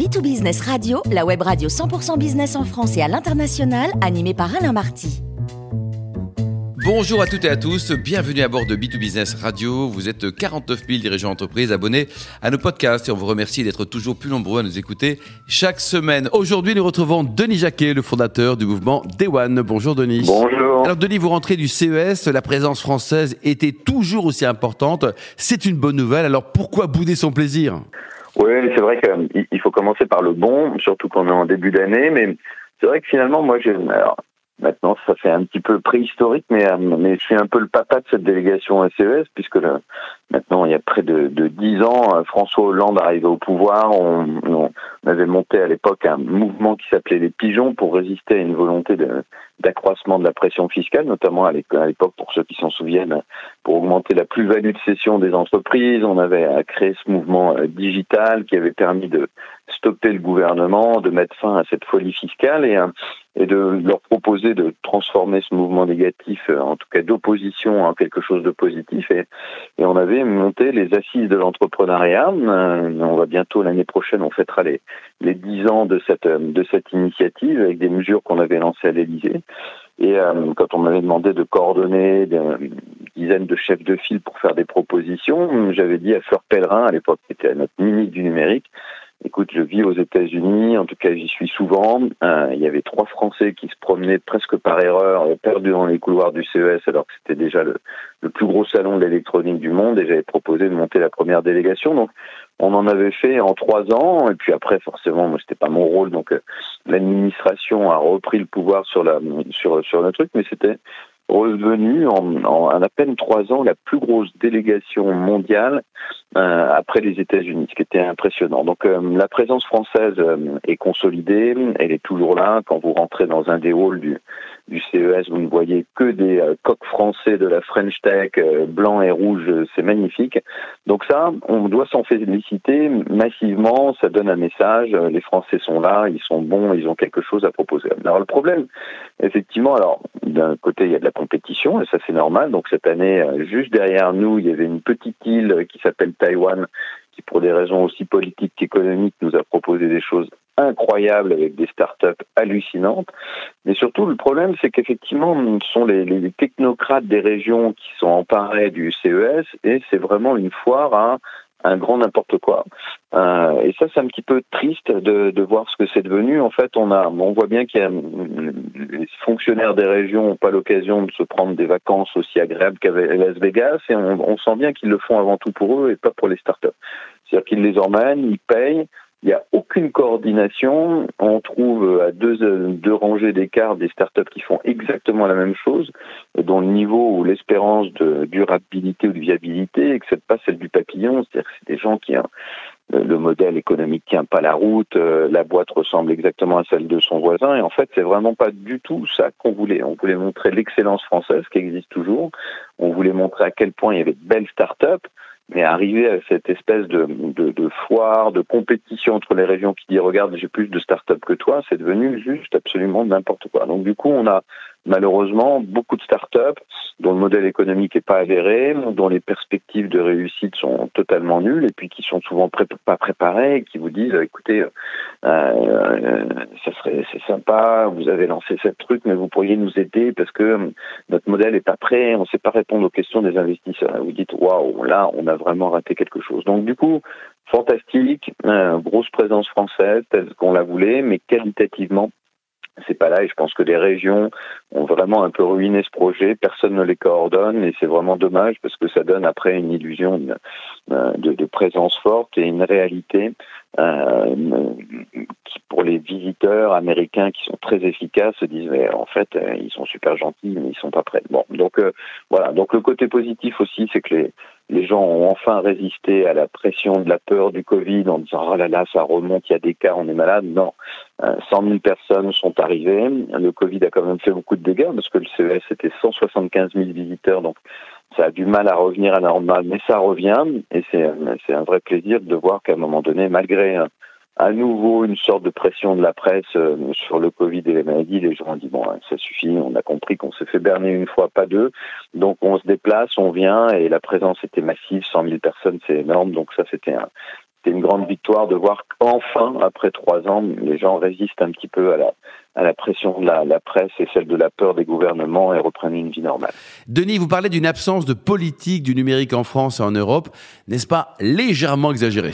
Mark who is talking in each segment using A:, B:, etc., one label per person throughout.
A: B2Business Radio, la web radio 100% business en France et à l'international, animée par Alain Marty.
B: Bonjour à toutes et à tous, bienvenue à bord de B2Business Radio. Vous êtes 49 000 dirigeants d'entreprise abonnés à nos podcasts et on vous remercie d'être toujours plus nombreux à nous écouter chaque semaine. Aujourd'hui, nous retrouvons Denis Jacquet, le fondateur du mouvement Day One. Bonjour Denis.
C: Bonjour.
B: Alors Denis, vous rentrez du CES, la présence française était toujours aussi importante. C'est une bonne nouvelle, alors pourquoi bouder son plaisir?
C: Oui, c'est vrai qu'il faut commencer par le bon, surtout qu'on est en début d'année, mais c'est vrai que finalement, moi, j'ai, Maintenant, ça fait un petit peu préhistorique, mais, euh, mais je suis un peu le papa de cette délégation CES, puisque le, maintenant, il y a près de, de 10 ans, euh, François Hollande arrivé au pouvoir. On, on avait monté à l'époque un mouvement qui s'appelait les pigeons pour résister à une volonté d'accroissement de, la pression fiscale, notamment à l'époque, pour ceux qui s'en souviennent, pour augmenter la plus-value de cession des entreprises. On avait créé ce mouvement euh, digital qui avait permis de stopper le gouvernement, de mettre fin à cette folie fiscale et et de leur proposer de transformer ce mouvement négatif, euh, en tout cas d'opposition, en quelque chose de positif. Et, on avait monté les assises de l'entrepreneuriat. Euh, on va bientôt l'année prochaine, on fêtera les les dix ans de cette initiative avec des mesures qu'on avait lancées à l'Élysée. Et euh, quand on m'avait demandé de coordonner une dizaine de chefs de file pour faire des propositions, j'avais dit à Fleur Pellerin, à l'époque qui était notre ministre du numérique, Écoute, je vis aux États-Unis, en tout cas j'y suis souvent. Euh, il y avait trois Français qui se promenaient presque par erreur, euh, perdus dans les couloirs du CES, alors que c'était déjà le, plus gros salon de l'électronique du monde, et j'avais proposé de monter la première délégation. Donc, on en avait fait en trois ans, et puis après, forcément, moi, c'était pas mon rôle, donc euh, l'administration a repris le pouvoir sur la sur sur le truc, mais c'était revenu en, en, à peine trois ans la plus grosse délégation mondiale euh, après les États-Unis, ce qui était impressionnant. Donc euh, la présence française euh, est consolidée, elle est toujours là. Quand vous rentrez dans un des halls du, du CES, vous ne voyez que des euh, coqs français de la French Tech, euh, blanc et rouge, c'est magnifique. Donc ça, on doit s'en féliciter massivement, ça donne un message, les Français sont là, ils sont bons, ils ont quelque chose à proposer. Alors le problème, effectivement, alors d'un côté il y a de la compétition, et ça c'est normal, donc cette année, euh, juste derrière nous, il y avait une petite île qui s'appelle Taïwan, pour des raisons aussi politiques qu'économiques nous a proposé des choses incroyables avec des startups hallucinantes. Mais surtout, le problème, c'est qu'effectivement, ce sont les, les, technocrates des régions qui sont emparés du CES et c'est vraiment une foire à un grand n'importe quoi. Euh, et ça, c'est un petit peu triste de, de voir ce que c'est devenu. En fait, on a, on voit bien qu'il y a les fonctionnaires des régions n'ont pas l'occasion de se prendre des vacances aussi agréables qu'à Las Vegas, et on, on sent bien qu'ils le font avant tout pour eux et pas pour les startups. C'est-à-dire qu'ils les emmènent, ils payent, il n'y a aucune coordination. On trouve à deux, deux rangées d'écart des startups qui font exactement la même chose, dont le niveau ou l'espérance de durabilité ou de viabilité excède pas celle du papillon. C'est-à-dire que c'est des gens qui, le modèle économique tient pas la route, la boîte ressemble exactement à celle de son voisin, et en fait, c'est vraiment pas du tout ça qu'on voulait. On voulait montrer l'excellence française qui existe toujours. On voulait montrer à quel point il y avait de belles startups mais arriver à cette espèce de, foire, de compétition entre les régions qui dit regarde j'ai plus de start-up que toi, c'est devenu juste absolument n'importe quoi. Donc du coup on a malheureusement beaucoup de start-up dont le modèle économique n'est pas avéré, dont les perspectives de réussite sont totalement nulles et puis qui sont souvent pas préparés et qui vous disent écoutez euh, euh, ça serait c'est sympa, vous avez lancé cette truc mais vous pourriez nous aider parce que notre modèle est pas prêt, on ne sait pas répondre aux questions des investisseurs. Vous dites waouh là on a vraiment raté quelque chose. Donc du coup fantastique, euh, grosse présence française telle qu'on la voulait, mais qualitativement c'est pas là et je pense que les régions ont vraiment un peu ruiné ce projet, personne ne les coordonne et c'est vraiment dommage parce que ça donne après une illusion de, de présence forte et une réalité euh, qui pour les visiteurs américains qui sont très efficaces se disent mais en fait euh, ils sont super gentils mais ils sont pas prêts. Bon donc euh, voilà donc le côté positif aussi c'est que les les gens ont enfin résisté à la pression de la peur du Covid en disant oh là là ça remonte il y a des cas on est malade. Non. 100 000 personnes sont arrivées. Le Covid a quand même fait beaucoup de dégâts parce que le CES c'était 175 000 visiteurs. Donc ça a du mal à revenir à la normale, mais ça revient et c'est un vrai plaisir de voir qu'à un moment donné, malgré à nouveau une sorte de pression de la presse euh, sur le Covid et les maladies. Les gens ont dit bon, ça suffit, on a compris qu'on s'est fait berner une fois, pas deux. Donc on se déplace, on vient et la présence était massive, 100 000 personnes, c'est énorme. Donc ça c'était un, une grande victoire de voir qu'enfin, après trois ans, les gens résistent un petit peu à la, à la pression de la, la, presse et celle de la peur des gouvernements et reprennent une vie normale.
B: Denis, vous parlez d'une absence de politique du numérique en France et en Europe. N'est-ce pas légèrement exagéré?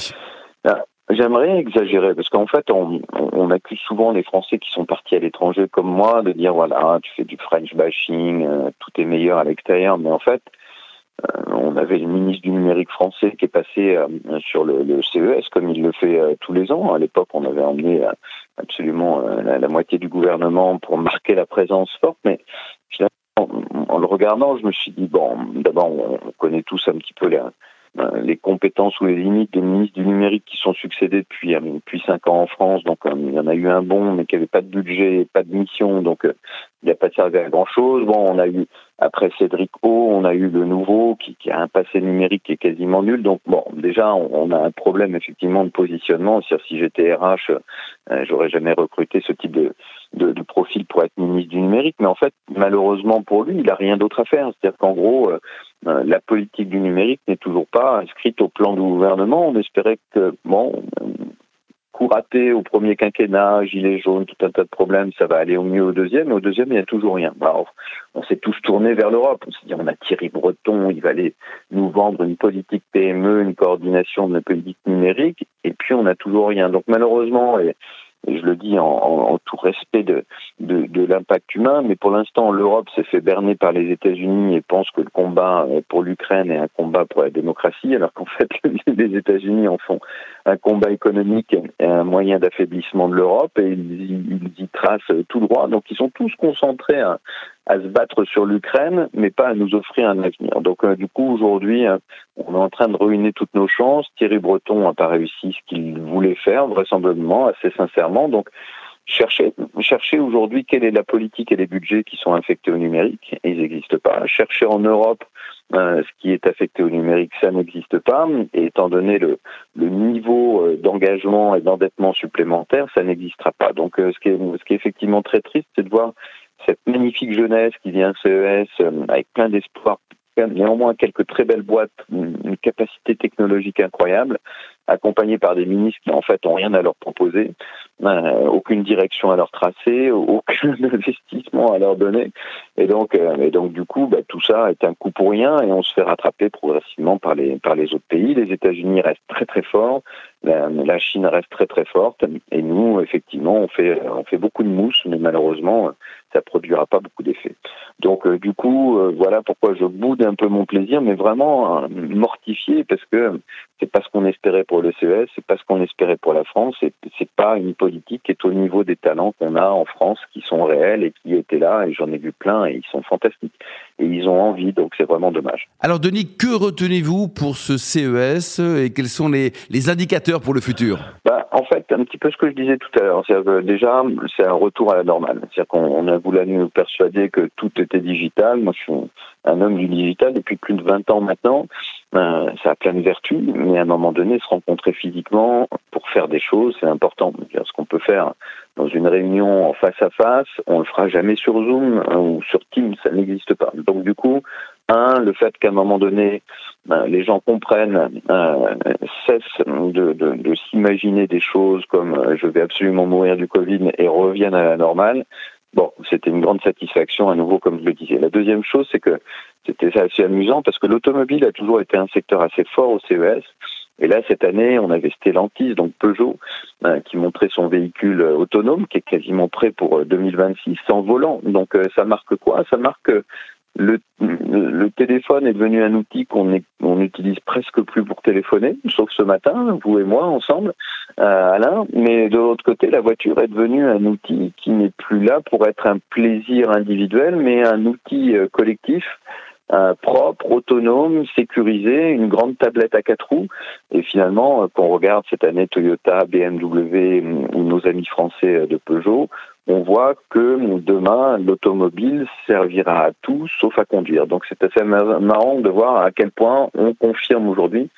C: Ah, J'aimerais exagérer parce qu'en fait, on, on, accuse souvent les Français qui sont partis à l'étranger comme moi de dire voilà, tu fais du French bashing, euh, tout est meilleur à l'extérieur, mais en fait, euh, on avait le ministre du numérique français qui est passé euh, sur le, le, CES comme il le fait tous les ans. À l'époque, on avait emmené absolument la, la, moitié du gouvernement pour marquer la présence forte, mais finalement, en, en le regardant, je me suis dit bon, d'abord, on, connaît tous un petit peu les, les compétences ou les limites des ministres du numérique qui sont succédés depuis depuis cinq ans en France. Donc il y en a eu un bon, mais qui avait pas de budget, pas de mission, donc il n'y a pas servi à grand chose. Bon, on a eu après Cédric O, on a eu le nouveau qui, qui, a un passé numérique qui est quasiment nul. Donc bon, déjà on, a un problème effectivement de positionnement. cest si j'étais RH, euh, j'aurais jamais recruté ce type de, de, de, profil pour être ministre du numérique. Mais en fait, malheureusement pour lui, il a rien d'autre à faire. C'est-à-dire qu'en gros, euh, euh, la politique du numérique n'est toujours pas inscrite au plan du gouvernement. On espérait que bon, coup raté au premier quinquennat, gilet jaune, tout un tas de problèmes, ça va aller au mieux au deuxième, et au deuxième, il n'y a toujours rien. On s'est tous tournés vers l'Europe. On s'est dit, on a Thierry Breton, il va aller nous vendre une politique PME, une coordination de la politique numérique, et puis on n'a toujours rien. Donc malheureusement, et je le dis en, tout respect de, l'impact humain, mais pour l'instant, l'Europe s'est fait berner par les États-Unis et pense que le combat pour l'Ukraine est un combat pour la démocratie, alors qu'en fait, les États-Unis en font un combat économique et un moyen d'affaiblissement de l'Europe, et ils, ils, y tracent tout droit. Donc, ils sont tous concentrés à, à se battre sur l'Ukraine, mais pas à nous offrir un avenir. Donc euh, du coup, aujourd'hui, euh, on est en train de ruiner toutes nos chances. Thierry Breton n'a pas réussi ce qu'il voulait faire, vraisemblablement, assez sincèrement. Donc chercher, chercher aujourd'hui quelle est la politique et les budgets qui sont affectés au numérique, ils n'existent pas. Chercher en Europe euh, ce qui est affecté au numérique, ça n'existe pas. Et étant donné le, le niveau d'engagement et d'endettement supplémentaire, ça n'existera pas. Donc ce, qui est, ce qui est effectivement très triste, c'est de voir cette magnifique jeunesse qui vient CES euh, avec plein d'espoir, néanmoins quelques très belles boîtes, une capacité technologique incroyable, accompagnés par des ministres qui en fait ont rien à leur proposer, euh, aucune direction à leur tracer, aucun investissement à leur donner, et donc euh, et donc du coup bah, tout ça est un coup pour rien et on se fait rattraper progressivement par les par les autres pays. Les États-Unis restent très très forts, la, la, Chine reste très très forte, et nous effectivement on fait on fait beaucoup de mousse, mais malheureusement ça produira pas beaucoup d'effets. Donc euh, du coup euh, voilà pourquoi je boude un peu mon plaisir, mais vraiment euh, mortifié parce que c'est pas ce qu'on espérait pour le CES, c'est pas ce qu'on espérait pour la France, et c'est pas une politique qui est au niveau des talents qu'on a en France qui sont réels et qui étaient là, et j'en ai vu plein, et ils sont fantastiques. Et ils ont envie, donc c'est vraiment dommage.
B: Alors Denis, que retenez-vous pour ce CES et quels sont les, les indicateurs pour le futur?
C: Bah, En fait, un petit peu ce que je disais tout à l'heure, déjà, c'est un retour à la normale. C'est-à-dire qu'on a voulu nous persuader que tout était digital. Moi, je suis un homme du digital depuis plus de 20 ans maintenant. Euh, ça a plein de vertus, mais à un moment donné, se rencontrer physiquement pour faire des choses, c'est important. Ce qu'on peut faire dans une réunion en face à face, on le fera jamais sur Zoom hein, ou sur Teams, ça n'existe pas. Donc du coup, un, le fait qu'à un moment donné, ben, les gens comprennent, euh, cessent de, s'imaginer des choses comme euh, je vais absolument mourir du Covid et reviennent à la normale. Bon, c'était une grande satisfaction à nouveau, comme je le disais. La deuxième chose, c'est que c'était assez amusant parce que l'automobile a toujours été un secteur assez fort au CES. Et là, cette année, on avait Stellantis, donc Peugeot, euh, qui montrait son véhicule euh, autonome, qui est quasiment prêt pour 2026, euh, sans volant. Donc, ça marque quoi? Ça marque le, le, téléphone est devenu un outil qu'on on utilise presque plus pour téléphoner, sauf ce matin, vous et moi ensemble, Alain. Mais de l'autre côté, la voiture est devenue un outil qui n'est plus là pour être un plaisir individuel, mais un outil collectif euh, propre, autonome, sécurisé, une grande tablette à quatre roues. Et finalement, euh, quand on regarde cette année Toyota, BMW ou nos amis français euh, de Peugeot, on voit que demain, l'automobile servira à tout sauf à conduire. Donc c'est assez marrant de voir à quel point on confirme aujourd'hui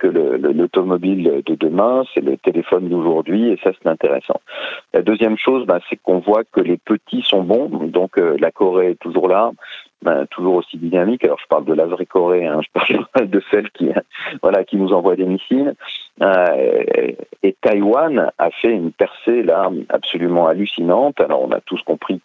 C: que l'automobile de demain, c'est le téléphone d'aujourd'hui, et ça c'est intéressant. La deuxième chose, bah, c'est qu'on voit que les petits sont bons, donc la Corée est toujours là, ben, toujours aussi dynamique. Alors je parle de la vraie Corée, hein, je parle de celle qui, voilà, qui nous envoie des missiles. Euh, et Taïwan a fait une percée là absolument hallucinante. Alors on a tous compris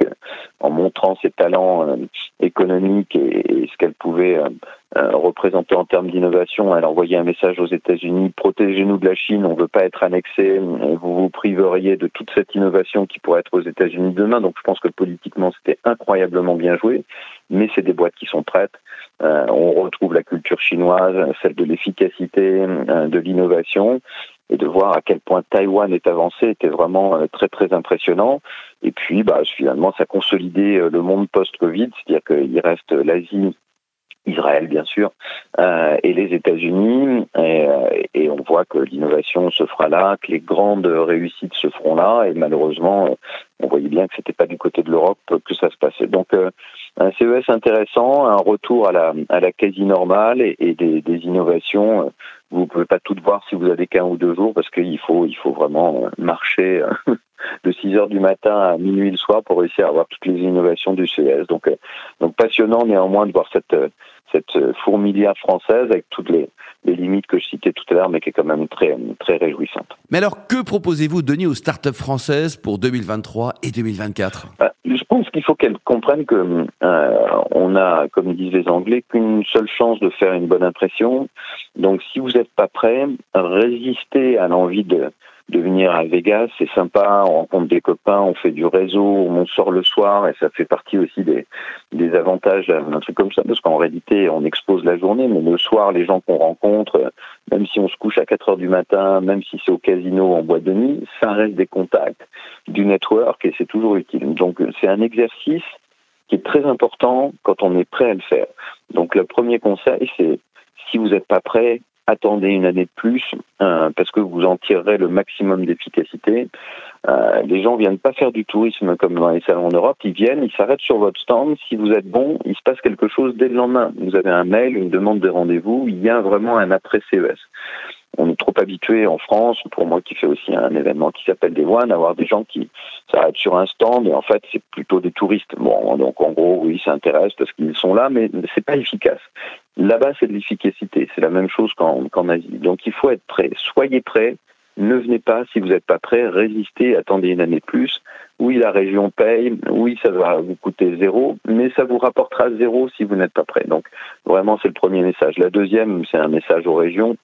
C: qu'en montrant ses talents euh, économiques et, ce qu'elle pouvait euh, représenter en termes d'innovation, elle envoyait un message aux États-Unis protégez-nous de la Chine, on ne veut pas être annexé, vous vous priveriez de toute cette innovation qui pourrait être aux États-Unis demain. Donc je pense que politiquement c'était incroyablement bien joué mais c'est des boîtes qui sont prêtes. Euh, on retrouve la culture chinoise, celle de l'efficacité, euh, de l'innovation, et de voir à quel point Taïwan est avancé était vraiment euh, très très impressionnant. Et puis, bah, finalement, ça a consolidé le monde post-Covid, c'est-à-dire qu'il reste l'Asie Israël bien sûr, euh, et les États-Unis, et, et, on voit que l'innovation se fera là, que les grandes réussites se feront là, et malheureusement, on voyait bien que c'était pas du côté de l'Europe que ça se passait. Donc un CES intéressant, un retour à la, à la quasi normale et, des, des, innovations. Vous pouvez pas toutes voir si vous avez qu'un ou deux jours parce qu'il faut, il faut vraiment marcher de 6 heures du matin à minuit le soir pour réussir à avoir toutes les innovations du CES. Donc, donc passionnant néanmoins de voir cette, cette fourmilière française avec toutes les, les limites que je citais tout à l'heure, mais qui est quand même très, très réjouissante.
B: Mais alors, que proposez-vous, Denis, aux startups françaises pour 2023 et 2024
C: bah, Je pense qu'il faut qu'elles comprennent que euh, on a, comme disent les Anglais, qu'une seule chance de faire une bonne impression. Donc, si vous n'êtes pas prêt, résistez à l'envie de de venir à Vegas, c'est sympa, on rencontre des copains, on fait du réseau, on sort le soir et ça fait partie aussi des, des avantages d'un truc comme ça, parce qu'en réalité, on expose la journée, mais le soir, les gens qu'on rencontre, même si on se couche à 4 heures du matin, même si c'est au casino en boîte de nuit, ça reste des contacts, du network et c'est toujours utile. Donc c'est un exercice qui est très important quand on est prêt à le faire. Donc le premier conseil, c'est si vous n'êtes pas prêt, attendez une année de plus euh, parce que vous en tirerez le maximum d'efficacité. Euh, les gens viennent pas faire du tourisme comme dans les salons en Europe, ils viennent, ils s'arrêtent sur votre stand. Si vous êtes bon, il se passe quelque chose dès le lendemain. Vous avez un mail, une demande de rendez-vous, il y a vraiment un après CES on est trop habitué en France, pour moi qui fais aussi un événement qui s'appelle des One, avoir des gens qui s'arrêtent sur un stand et en fait c'est plutôt des touristes. Bon, donc en gros oui, ça intéresse parce qu'ils sont là, mais c'est pas efficace. Là-bas c'est de l'efficacité, c'est la même chose qu'en Asie. Donc il faut être prêt. Soyez prêts. Ne venez pas si vous n'êtes pas prêt, résistez, attendez une année plus. Oui, la région paye, oui, ça va vous coûter zéro, mais ça vous rapportera zéro si vous n'êtes pas prêt. Donc vraiment, c'est le premier message. La deuxième, c'est un message aux régions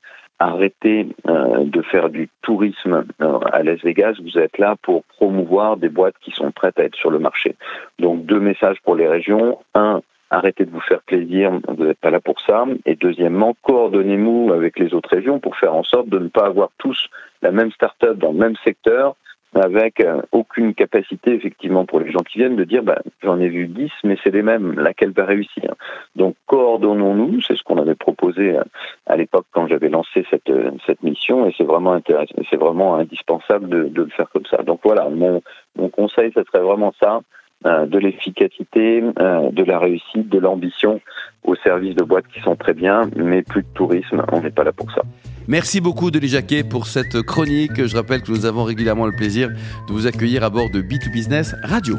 C: arrêtez euh, de faire du tourisme euh, à Las Vegas, vous êtes là pour promouvoir des boîtes qui sont prêtes à être sur le marché. Donc deux messages pour les régions. Un, arrêtez de vous faire plaisir, vous n'êtes pas là pour ça. Et deuxièmement, coordonnez-vous avec les autres régions pour faire en sorte de ne pas avoir tous la même start-up dans le même secteur avec euh, aucune capacité effectivement pour les gens qui viennent de dire bah, j'en ai vu 10 mais c'est les mêmes, laquelle va réussir? Donc coordonnons-nous, c'est ce qu'on avait proposé euh, à l'époque quand j'avais lancé cette, euh, cette mission et c'est vraiment intéressant, c'est vraiment indispensable de, de, le faire comme ça. Donc voilà, mon, mon conseil, ce serait vraiment ça, de l'efficacité, de la réussite, de l'ambition au service de boîtes qui sont très bien, mais plus de tourisme, on n'est pas là pour ça.
B: Merci beaucoup Denis Jacquet pour cette chronique. Je rappelle que nous avons régulièrement le plaisir de vous accueillir à bord de B2Business Radio.